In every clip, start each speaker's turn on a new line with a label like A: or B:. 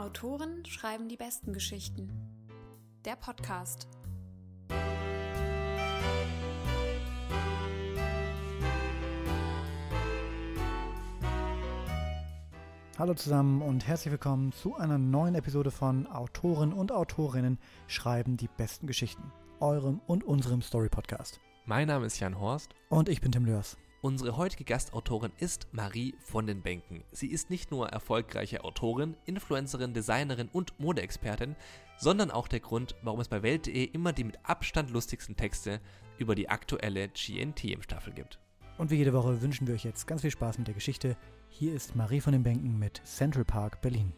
A: Autoren schreiben die besten Geschichten. Der Podcast.
B: Hallo zusammen und herzlich willkommen zu einer neuen Episode von Autoren und Autorinnen schreiben die besten Geschichten. Eurem und unserem Story-Podcast.
C: Mein Name ist Jan Horst.
B: Und ich bin Tim Lörs.
C: Unsere heutige Gastautorin ist Marie von den Bänken. Sie ist nicht nur erfolgreiche Autorin, Influencerin, Designerin und Modeexpertin, sondern auch der Grund, warum es bei Welt.de immer die mit Abstand lustigsten Texte über die aktuelle GNT im Staffel gibt.
B: Und wie jede Woche wünschen wir euch jetzt ganz viel Spaß mit der Geschichte. Hier ist Marie von den Bänken mit Central Park Berlin.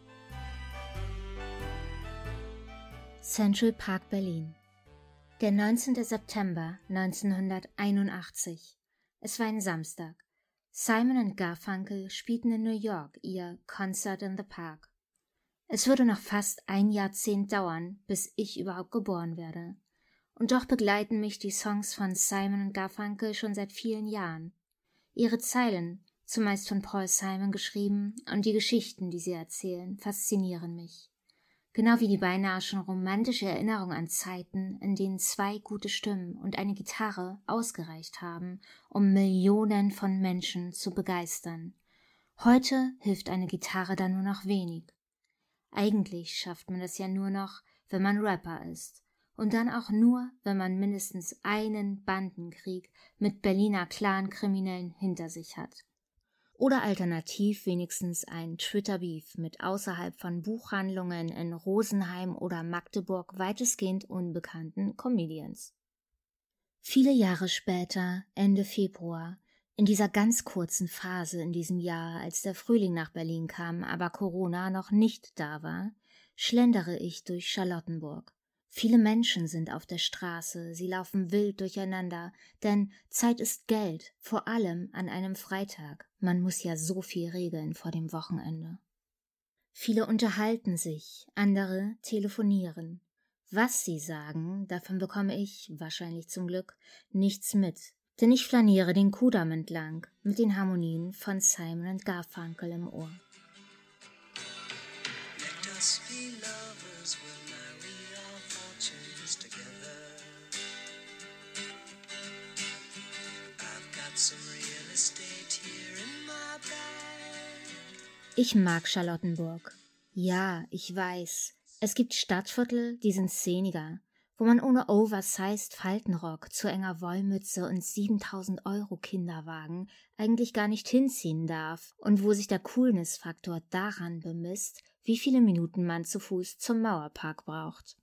D: Central Park Berlin. Der 19. September 1981. Es war ein Samstag. Simon und Garfunkel spielten in New York ihr Concert in the Park. Es würde noch fast ein Jahrzehnt dauern, bis ich überhaupt geboren werde. Und doch begleiten mich die Songs von Simon und Garfunkel schon seit vielen Jahren. Ihre Zeilen, zumeist von Paul Simon geschrieben, und die Geschichten, die sie erzählen, faszinieren mich genau wie die beinahe schon romantische Erinnerung an Zeiten, in denen zwei gute Stimmen und eine Gitarre ausgereicht haben, um Millionen von Menschen zu begeistern. Heute hilft eine Gitarre da nur noch wenig. Eigentlich schafft man das ja nur noch, wenn man Rapper ist. Und dann auch nur, wenn man mindestens einen Bandenkrieg mit Berliner Clan-Kriminellen hinter sich hat. Oder alternativ wenigstens ein Twitter-Beef mit außerhalb von Buchhandlungen in Rosenheim oder Magdeburg weitestgehend unbekannten Comedians. Viele Jahre später, Ende Februar, in dieser ganz kurzen Phase in diesem Jahr, als der Frühling nach Berlin kam, aber Corona noch nicht da war, schlendere ich durch Charlottenburg. Viele Menschen sind auf der Straße, sie laufen wild durcheinander, denn Zeit ist Geld, vor allem an einem Freitag. Man muss ja so viel regeln vor dem Wochenende. Viele unterhalten sich, andere telefonieren. Was sie sagen, davon bekomme ich, wahrscheinlich zum Glück, nichts mit, denn ich flaniere den Kudamm entlang mit den Harmonien von Simon Garfunkel im Ohr. Ich mag Charlottenburg. Ja, ich weiß. Es gibt Stadtviertel, die sind szeniger, wo man ohne oversized Faltenrock, zu enger Wollmütze und 7000 Euro Kinderwagen eigentlich gar nicht hinziehen darf und wo sich der Coolness-Faktor daran bemisst, wie viele Minuten man zu Fuß zum Mauerpark braucht.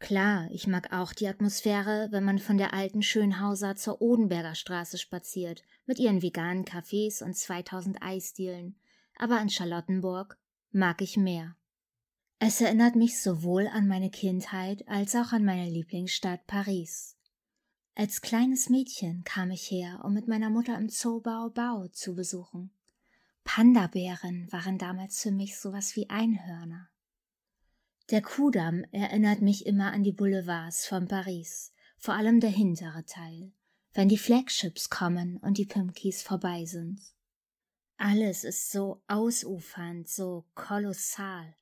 D: Klar, ich mag auch die Atmosphäre, wenn man von der alten Schönhauser zur Odenberger Straße spaziert, mit ihren veganen Cafés und 2000 Eisdielen, aber in Charlottenburg mag ich mehr. Es erinnert mich sowohl an meine Kindheit als auch an meine Lieblingsstadt Paris. Als kleines Mädchen kam ich her, um mit meiner Mutter im Zoo Bao Bao zu besuchen. Panda-Bären waren damals für mich sowas wie Einhörner. Der Kudamm erinnert mich immer an die Boulevards von Paris, vor allem der hintere Teil, wenn die Flagships kommen und die Pimkis vorbei sind. Alles ist so ausufernd, so kolossal.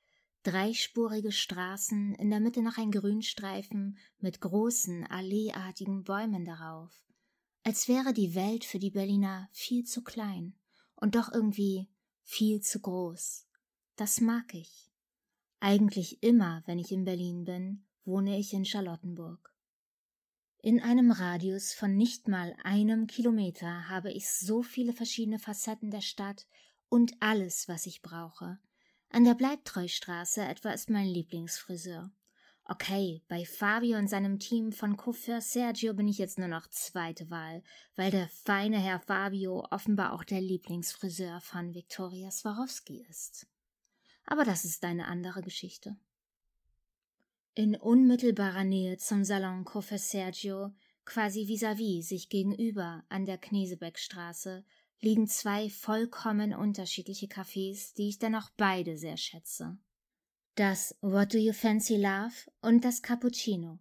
D: Dreispurige Straßen, in der Mitte noch ein Grünstreifen mit großen, alleeartigen Bäumen darauf. Als wäre die Welt für die Berliner viel zu klein und doch irgendwie viel zu groß. Das mag ich. Eigentlich immer, wenn ich in Berlin bin, wohne ich in Charlottenburg. In einem Radius von nicht mal einem Kilometer habe ich so viele verschiedene Facetten der Stadt und alles, was ich brauche. An der Bleibtreustraße etwa ist mein Lieblingsfriseur. Okay, bei Fabio und seinem Team von Coiffeur Sergio bin ich jetzt nur noch zweite Wahl, weil der feine Herr Fabio offenbar auch der Lieblingsfriseur von Viktoria Swarovski ist. Aber das ist eine andere Geschichte. In unmittelbarer Nähe zum Salon Coiffeur Sergio, quasi vis-à-vis -vis sich gegenüber an der Knesebeckstraße, liegen zwei vollkommen unterschiedliche Cafés, die ich dennoch beide sehr schätze. Das What Do You Fancy Love und das Cappuccino.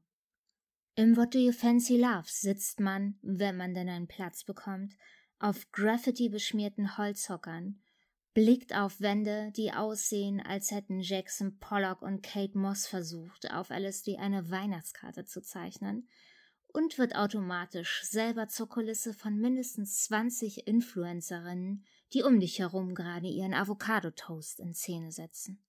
D: Im What Do You Fancy Love sitzt man, wenn man denn einen Platz bekommt, auf Graffiti beschmierten Holzhockern, blickt auf Wände, die aussehen, als hätten Jackson Pollock und Kate Moss versucht, auf LSD eine Weihnachtskarte zu zeichnen, und wird automatisch selber zur Kulisse von mindestens 20 Influencerinnen, die um dich herum gerade ihren Avocado-Toast in Szene setzen.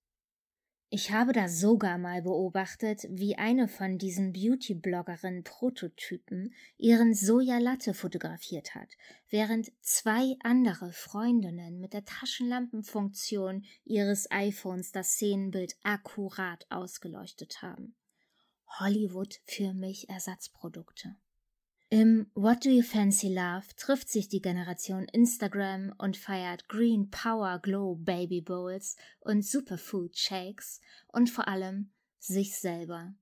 D: Ich habe da sogar mal beobachtet, wie eine von diesen Beauty-Bloggerinnen-Prototypen ihren Sojalatte fotografiert hat, während zwei andere Freundinnen mit der Taschenlampenfunktion ihres iPhones das Szenenbild akkurat ausgeleuchtet haben. Hollywood für mich Ersatzprodukte. Im What Do You Fancy Love trifft sich die Generation Instagram und feiert Green Power Glow Baby Bowls und Superfood Shakes und vor allem sich selber.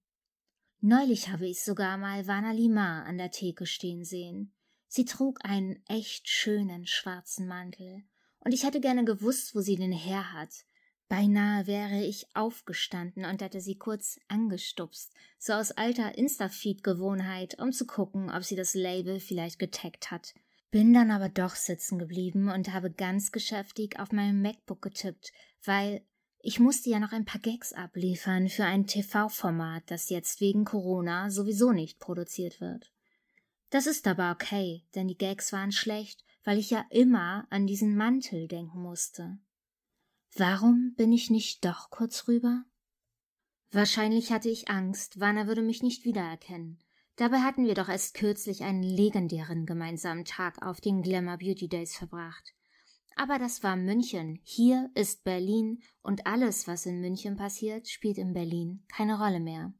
D: Neulich habe ich sogar mal Vana Lima an der Theke stehen sehen. Sie trug einen echt schönen schwarzen Mantel und ich hätte gerne gewusst, wo sie den her hat, Beinahe wäre ich aufgestanden und hätte sie kurz angestupst, so aus alter Instafeed-Gewohnheit, um zu gucken, ob sie das Label vielleicht getaggt hat. Bin dann aber doch sitzen geblieben und habe ganz geschäftig auf meinem MacBook getippt, weil ich musste ja noch ein paar Gags abliefern für ein TV-Format, das jetzt wegen Corona sowieso nicht produziert wird. Das ist aber okay, denn die Gags waren schlecht, weil ich ja immer an diesen Mantel denken musste. Warum bin ich nicht doch kurz rüber? Wahrscheinlich hatte ich Angst, Wanner würde mich nicht wiedererkennen. Dabei hatten wir doch erst kürzlich einen legendären gemeinsamen Tag auf den Glamour Beauty Days verbracht. Aber das war München, hier ist Berlin und alles, was in München passiert, spielt in Berlin keine Rolle mehr.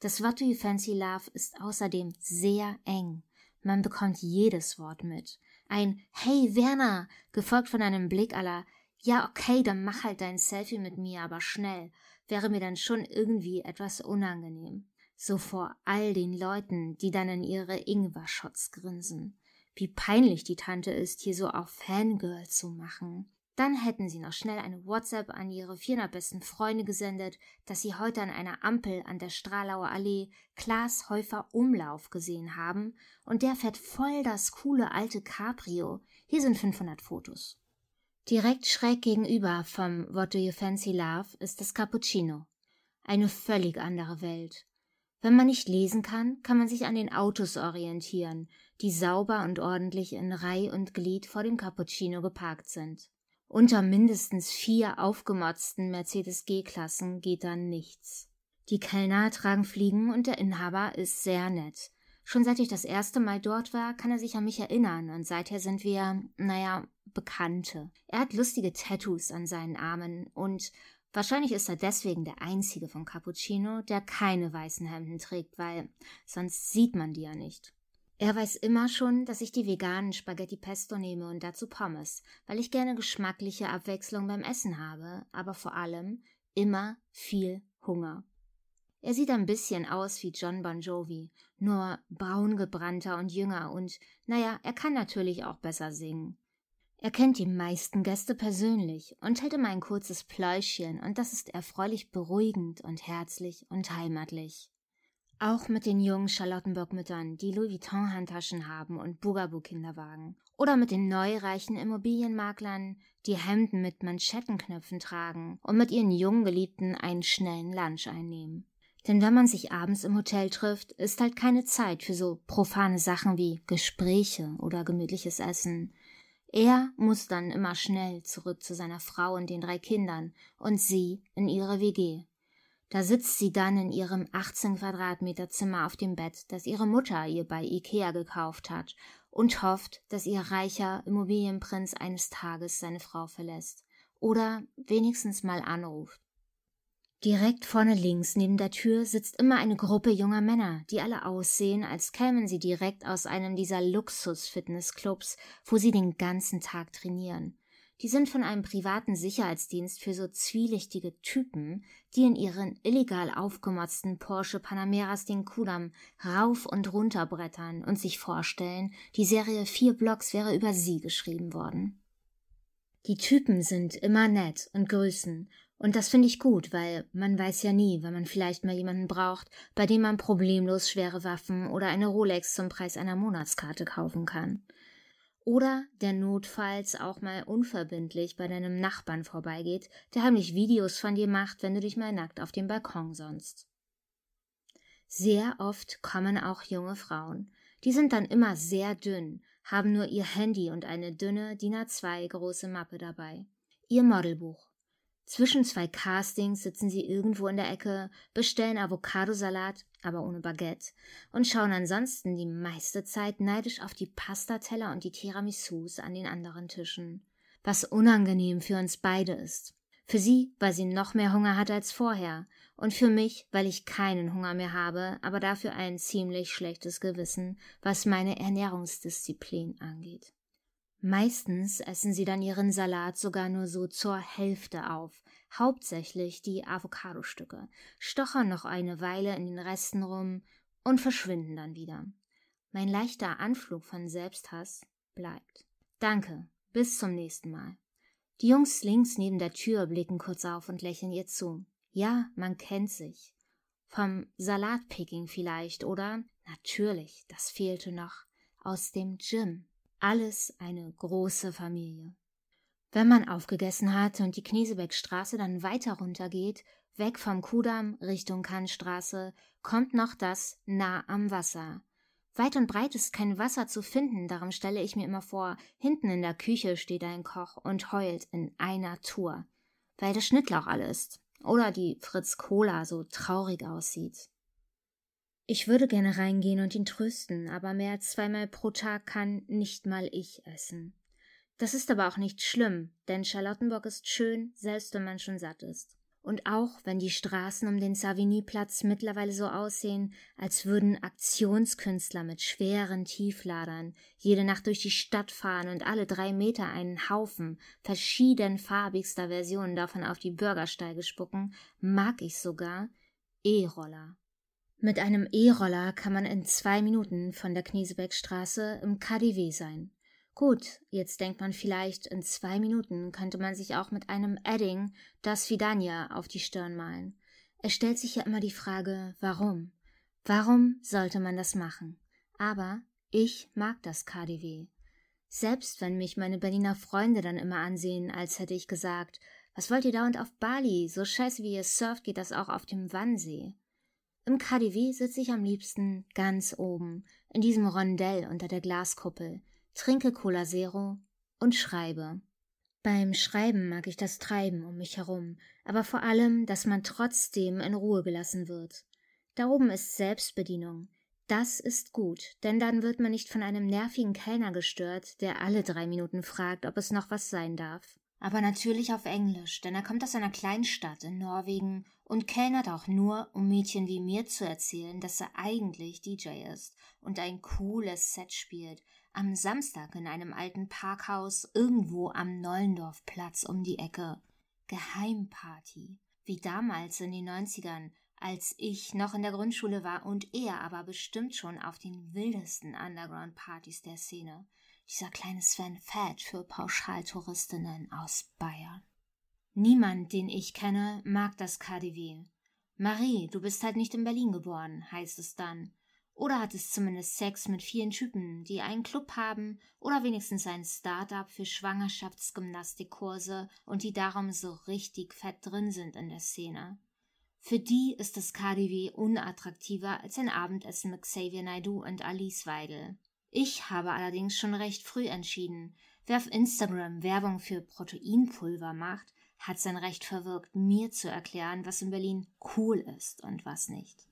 D: Das What Do You Fancy Love ist außerdem sehr eng. Man bekommt jedes Wort mit. Ein Hey Werner, gefolgt von einem Blick aller ja, okay, dann mach halt dein Selfie mit mir, aber schnell, wäre mir dann schon irgendwie etwas unangenehm. So vor all den Leuten, die dann in ihre Ingwer-Shots grinsen. Wie peinlich die Tante ist, hier so auf Fangirl zu machen. Dann hätten sie noch schnell eine WhatsApp an ihre 400 besten Freunde gesendet, dass sie heute an einer Ampel an der Stralauer Allee Klaas Häufer Umlauf gesehen haben und der fährt voll das coole alte Cabrio. Hier sind 500 Fotos. Direkt schräg gegenüber vom What Do You Fancy Love ist das Cappuccino. Eine völlig andere Welt. Wenn man nicht lesen kann, kann man sich an den Autos orientieren, die sauber und ordentlich in Reih und Glied vor dem Cappuccino geparkt sind. Unter mindestens vier aufgemotzten Mercedes G-Klassen geht dann nichts. Die Kellner tragen Fliegen und der Inhaber ist sehr nett. Schon seit ich das erste Mal dort war, kann er sich an mich erinnern und seither sind wir, naja, Bekannte. Er hat lustige Tattoos an seinen Armen und wahrscheinlich ist er deswegen der einzige von Cappuccino, der keine weißen Hemden trägt, weil sonst sieht man die ja nicht. Er weiß immer schon, dass ich die veganen Spaghetti Pesto nehme und dazu Pommes, weil ich gerne geschmackliche Abwechslung beim Essen habe, aber vor allem immer viel Hunger. Er sieht ein bisschen aus wie John Bon Jovi, nur braungebrannter und jünger und, naja, er kann natürlich auch besser singen. Er kennt die meisten Gäste persönlich und hält immer ein kurzes Pläuschchen, und das ist erfreulich beruhigend und herzlich und heimatlich. Auch mit den jungen Charlottenburg-Müttern, die Louis Vuitton-Handtaschen haben und Bugaboo-Kinderwagen. Oder mit den neureichen Immobilienmaklern, die Hemden mit Manschettenknöpfen tragen und mit ihren jungen Geliebten einen schnellen Lunch einnehmen. Denn wenn man sich abends im Hotel trifft, ist halt keine Zeit für so profane Sachen wie Gespräche oder gemütliches Essen. Er muss dann immer schnell zurück zu seiner Frau und den drei Kindern und sie in ihre WG. Da sitzt sie dann in ihrem 18 Quadratmeter Zimmer auf dem Bett, das ihre Mutter ihr bei Ikea gekauft hat und hofft, dass ihr reicher Immobilienprinz eines Tages seine Frau verlässt oder wenigstens mal anruft. Direkt vorne links neben der Tür sitzt immer eine Gruppe junger Männer, die alle aussehen, als kämen sie direkt aus einem dieser Luxus-Fitnessclubs, wo sie den ganzen Tag trainieren. Die sind von einem privaten Sicherheitsdienst für so zwielichtige Typen, die in ihren illegal aufgemotzten Porsche Panameras den Kudamm rauf und runter brettern und sich vorstellen, die Serie vier Blocks wäre über sie geschrieben worden. Die Typen sind immer nett und grüßen und das finde ich gut, weil man weiß ja nie, wenn man vielleicht mal jemanden braucht, bei dem man problemlos schwere Waffen oder eine Rolex zum Preis einer Monatskarte kaufen kann. Oder der notfalls auch mal unverbindlich bei deinem Nachbarn vorbeigeht, der heimlich Videos von dir macht, wenn du dich mal nackt auf dem Balkon sonst. Sehr oft kommen auch junge Frauen. Die sind dann immer sehr dünn, haben nur ihr Handy und eine dünne DIN A2 große Mappe dabei. Ihr Modelbuch. Zwischen zwei Castings sitzen sie irgendwo in der Ecke, bestellen Avocadosalat, aber ohne Baguette, und schauen ansonsten die meiste Zeit neidisch auf die Pastateller und die Tiramisus an den anderen Tischen. Was unangenehm für uns beide ist. Für sie, weil sie noch mehr Hunger hat als vorher, und für mich, weil ich keinen Hunger mehr habe, aber dafür ein ziemlich schlechtes Gewissen, was meine Ernährungsdisziplin angeht. Meistens essen sie dann ihren Salat sogar nur so zur Hälfte auf, hauptsächlich die Avocadostücke, stochern noch eine Weile in den Resten rum und verschwinden dann wieder. Mein leichter Anflug von Selbsthass bleibt. Danke, bis zum nächsten Mal. Die Jungs links neben der Tür blicken kurz auf und lächeln ihr zu. Ja, man kennt sich. Vom Salatpicking vielleicht, oder? Natürlich, das fehlte noch. Aus dem Gym. Alles eine große Familie. Wenn man aufgegessen hat und die Knesebeckstraße dann weiter runtergeht, weg vom Kudamm Richtung Kannstraße, kommt noch das nah am Wasser. Weit und breit ist kein Wasser zu finden, darum stelle ich mir immer vor, hinten in der Küche steht ein Koch und heult in einer Tour, weil der Schnittlauch alle ist. Oder die Fritz Cola so traurig aussieht. Ich würde gerne reingehen und ihn trösten, aber mehr als zweimal pro Tag kann nicht mal ich essen. Das ist aber auch nicht schlimm, denn Charlottenburg ist schön, selbst wenn man schon satt ist. Und auch wenn die Straßen um den Savigny-Platz mittlerweile so aussehen, als würden Aktionskünstler mit schweren Tiefladern jede Nacht durch die Stadt fahren und alle drei Meter einen Haufen verschiedenfarbigster Versionen davon auf die Bürgersteige spucken, mag ich sogar E-Roller. Mit einem E-Roller kann man in zwei Minuten von der Kniesebeckstraße im KDW sein. Gut, jetzt denkt man vielleicht, in zwei Minuten könnte man sich auch mit einem Edding das Vidania auf die Stirn malen. Es stellt sich ja immer die Frage, warum? Warum sollte man das machen? Aber ich mag das KDW. Selbst wenn mich meine Berliner Freunde dann immer ansehen, als hätte ich gesagt, was wollt ihr dauernd auf Bali? So scheiße wie ihr surft, geht das auch auf dem Wannsee. Im KDW sitze ich am liebsten ganz oben, in diesem Rondell unter der Glaskuppel, trinke Cola Zero und schreibe. Beim Schreiben mag ich das Treiben um mich herum, aber vor allem, dass man trotzdem in Ruhe gelassen wird. Da oben ist Selbstbedienung. Das ist gut, denn dann wird man nicht von einem nervigen Kellner gestört, der alle drei Minuten fragt, ob es noch was sein darf. Aber natürlich auf Englisch, denn er kommt aus einer kleinen Stadt in Norwegen und kellnert auch nur, um Mädchen wie mir zu erzählen, dass er eigentlich DJ ist und ein cooles Set spielt, am Samstag in einem alten Parkhaus irgendwo am Nollendorfplatz um die Ecke. Geheimparty. Wie damals in den 90ern, als ich noch in der Grundschule war und er aber bestimmt schon auf den wildesten Underground-Partys der Szene dieser kleine Sven Fett für Pauschaltouristinnen aus Bayern. Niemand, den ich kenne, mag das KDW. Marie, du bist halt nicht in Berlin geboren, heißt es dann. Oder hattest zumindest Sex mit vielen Typen, die einen Club haben oder wenigstens ein Start-up für Schwangerschaftsgymnastikkurse und die darum so richtig fett drin sind in der Szene. Für die ist das KDW unattraktiver als ein Abendessen mit Xavier Naidu und Alice Weidel. Ich habe allerdings schon recht früh entschieden, wer auf Instagram Werbung für Proteinpulver macht, hat sein Recht verwirkt, mir zu erklären, was in Berlin cool ist und was nicht.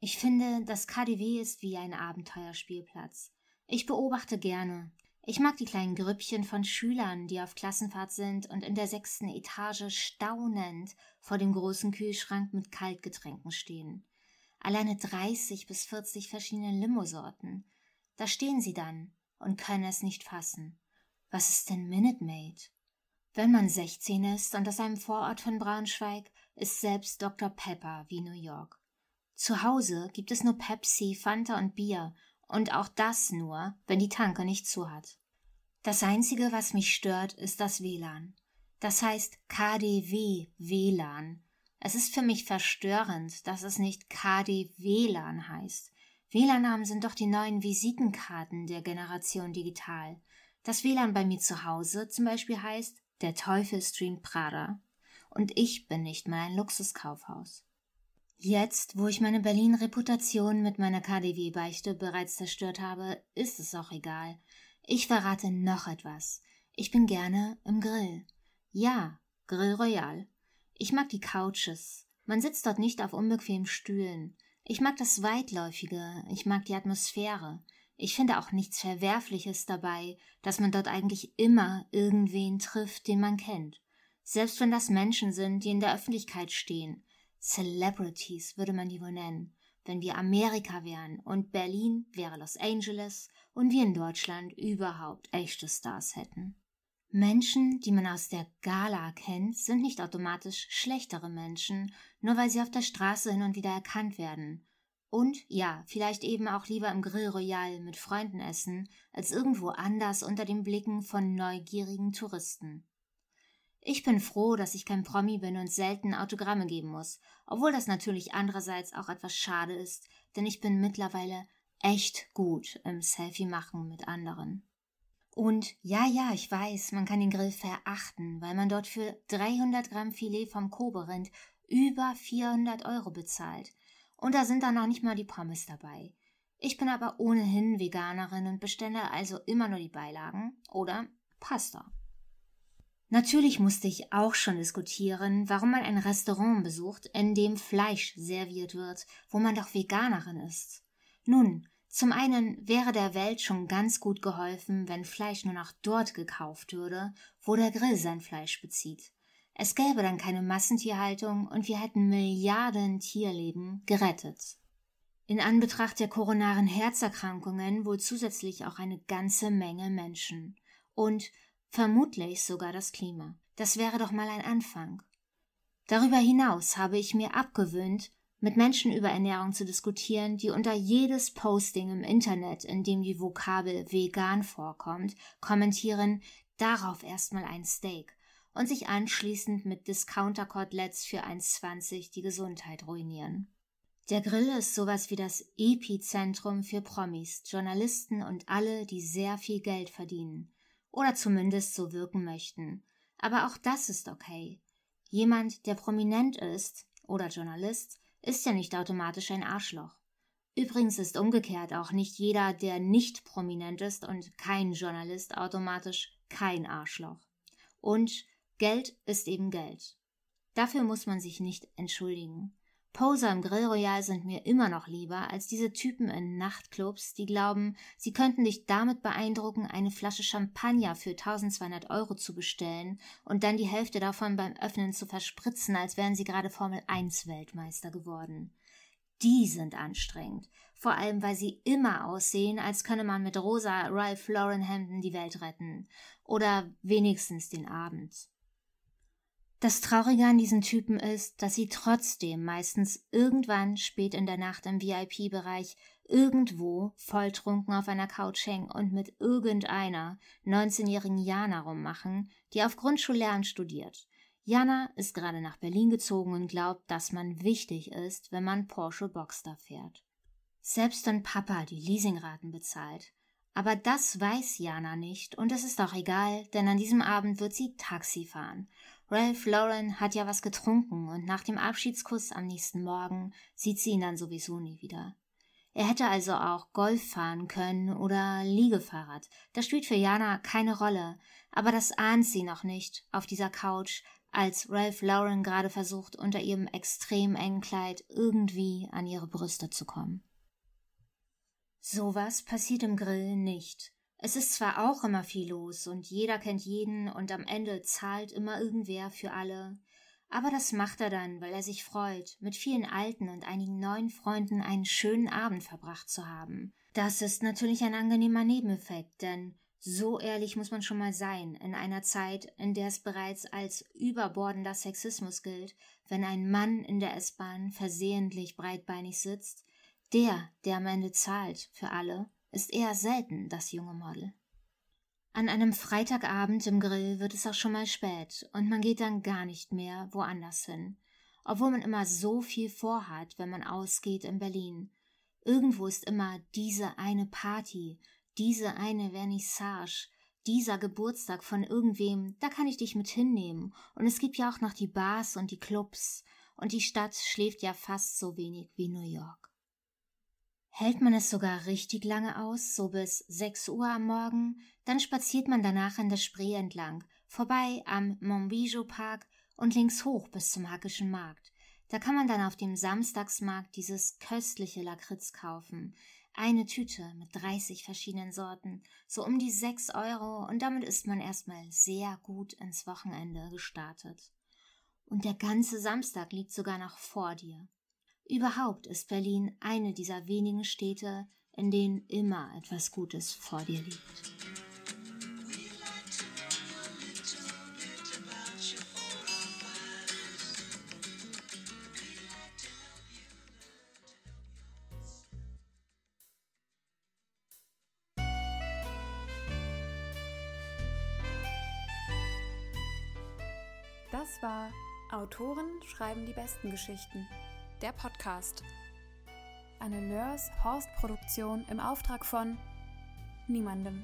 D: Ich finde, das KDW ist wie ein Abenteuerspielplatz. Ich beobachte gerne. Ich mag die kleinen Grüppchen von Schülern, die auf Klassenfahrt sind und in der sechsten Etage staunend vor dem großen Kühlschrank mit Kaltgetränken stehen. Alleine 30 bis 40 verschiedene Limosorten. Da stehen sie dann und können es nicht fassen. Was ist denn Minute Maid? Wenn man 16 ist und aus einem Vorort von Braunschweig, ist selbst Dr. Pepper wie New York. Zu Hause gibt es nur Pepsi, Fanta und Bier, und auch das nur, wenn die Tanke nicht zu hat. Das Einzige, was mich stört, ist das WLAN. Das heißt KDW WLAN. Es ist für mich verstörend, dass es nicht KDWLAN heißt. WLAN-Namen sind doch die neuen Visitenkarten der Generation Digital. Das WLAN bei mir zu Hause zum Beispiel heißt Der Teufel streamt Prada. Und ich bin nicht mal ein Luxuskaufhaus. Jetzt, wo ich meine Berlin-Reputation mit meiner KDW-Beichte bereits zerstört habe, ist es auch egal. Ich verrate noch etwas. Ich bin gerne im Grill. Ja, Grill Royal. Ich mag die Couches. Man sitzt dort nicht auf unbequemen Stühlen. Ich mag das Weitläufige. Ich mag die Atmosphäre. Ich finde auch nichts Verwerfliches dabei, dass man dort eigentlich immer irgendwen trifft, den man kennt. Selbst wenn das Menschen sind, die in der Öffentlichkeit stehen. Celebrities würde man die wohl nennen, wenn wir Amerika wären und Berlin wäre Los Angeles und wir in Deutschland überhaupt echte Stars hätten. Menschen, die man aus der Gala kennt, sind nicht automatisch schlechtere Menschen, nur weil sie auf der Straße hin und wieder erkannt werden. Und ja, vielleicht eben auch lieber im Grill Royal mit Freunden essen, als irgendwo anders unter den Blicken von neugierigen Touristen. Ich bin froh, dass ich kein Promi bin und selten Autogramme geben muss, obwohl das natürlich andererseits auch etwas schade ist, denn ich bin mittlerweile echt gut im Selfie machen mit anderen. Und ja, ja, ich weiß, man kann den Grill verachten, weil man dort für 300 Gramm Filet vom Koberind über 400 Euro bezahlt. Und da sind dann noch nicht mal die Pommes dabei. Ich bin aber ohnehin Veganerin und bestelle also immer nur die Beilagen oder Pasta. Natürlich musste ich auch schon diskutieren, warum man ein Restaurant besucht, in dem Fleisch serviert wird, wo man doch Veganerin ist. Nun, zum einen wäre der Welt schon ganz gut geholfen, wenn Fleisch nur noch dort gekauft würde, wo der Grill sein Fleisch bezieht. Es gäbe dann keine Massentierhaltung und wir hätten Milliarden Tierleben gerettet. In Anbetracht der koronaren Herzerkrankungen wohl zusätzlich auch eine ganze Menge Menschen. Und vermutlich sogar das Klima. Das wäre doch mal ein Anfang. Darüber hinaus habe ich mir abgewöhnt, mit Menschen über Ernährung zu diskutieren, die unter jedes Posting im Internet, in dem die Vokabel vegan vorkommt, kommentieren, darauf erstmal ein Steak und sich anschließend mit Discounter-Koteletts für 1,20 die Gesundheit ruinieren. Der Grill ist sowas wie das Epizentrum für Promis, Journalisten und alle, die sehr viel Geld verdienen oder zumindest so wirken möchten. Aber auch das ist okay. Jemand, der prominent ist oder Journalist, ist ja nicht automatisch ein Arschloch. Übrigens ist umgekehrt auch nicht jeder, der nicht prominent ist und kein Journalist, automatisch kein Arschloch. Und Geld ist eben Geld. Dafür muss man sich nicht entschuldigen. Poser im Grill Royal sind mir immer noch lieber als diese Typen in Nachtclubs, die glauben, sie könnten dich damit beeindrucken, eine Flasche Champagner für 1200 Euro zu bestellen und dann die Hälfte davon beim Öffnen zu verspritzen, als wären sie gerade Formel 1 Weltmeister geworden. Die sind anstrengend. Vor allem, weil sie immer aussehen, als könne man mit rosa Ralph Lauren Hemden die Welt retten. Oder wenigstens den Abend. Das Traurige an diesen Typen ist, dass sie trotzdem meistens irgendwann spät in der Nacht im VIP-Bereich irgendwo volltrunken auf einer Couch hängen und mit irgendeiner 19-jährigen Jana rummachen, die auf Grundschullehramt studiert. Jana ist gerade nach Berlin gezogen und glaubt, dass man wichtig ist, wenn man Porsche Boxster fährt. Selbst wenn Papa die Leasingraten bezahlt. Aber das weiß Jana nicht und es ist auch egal, denn an diesem Abend wird sie Taxi fahren Ralph Lauren hat ja was getrunken und nach dem Abschiedskuss am nächsten Morgen sieht sie ihn dann sowieso nie wieder. Er hätte also auch Golf fahren können oder Liegefahrrad. Das spielt für Jana keine Rolle, aber das ahnt sie noch nicht auf dieser Couch, als Ralph Lauren gerade versucht, unter ihrem extrem engen Kleid irgendwie an ihre Brüste zu kommen. Sowas passiert im Grill nicht. Es ist zwar auch immer viel los und jeder kennt jeden und am Ende zahlt immer irgendwer für alle, aber das macht er dann, weil er sich freut, mit vielen alten und einigen neuen Freunden einen schönen Abend verbracht zu haben. Das ist natürlich ein angenehmer Nebeneffekt, denn so ehrlich muss man schon mal sein, in einer Zeit, in der es bereits als überbordender Sexismus gilt, wenn ein Mann in der S-Bahn versehentlich breitbeinig sitzt, der, der am Ende zahlt für alle, ist eher selten das junge Model. An einem Freitagabend im Grill wird es auch schon mal spät und man geht dann gar nicht mehr woanders hin, obwohl man immer so viel vorhat, wenn man ausgeht in Berlin. Irgendwo ist immer diese eine Party, diese eine Vernissage, dieser Geburtstag von irgendwem, da kann ich dich mit hinnehmen. Und es gibt ja auch noch die Bars und die Clubs. Und die Stadt schläft ja fast so wenig wie New York. Hält man es sogar richtig lange aus, so bis 6 Uhr am Morgen, dann spaziert man danach an der Spree entlang, vorbei am Montbijou Park und links hoch bis zum Hackischen Markt. Da kann man dann auf dem Samstagsmarkt dieses köstliche Lakritz kaufen. Eine Tüte mit 30 verschiedenen Sorten, so um die 6 Euro und damit ist man erstmal sehr gut ins Wochenende gestartet. Und der ganze Samstag liegt sogar noch vor dir. Überhaupt ist Berlin eine dieser wenigen Städte, in denen immer etwas Gutes vor dir liegt.
A: Das war Autoren schreiben die besten Geschichten. Der Podcast. Eine Nurse Horst Produktion im Auftrag von niemandem.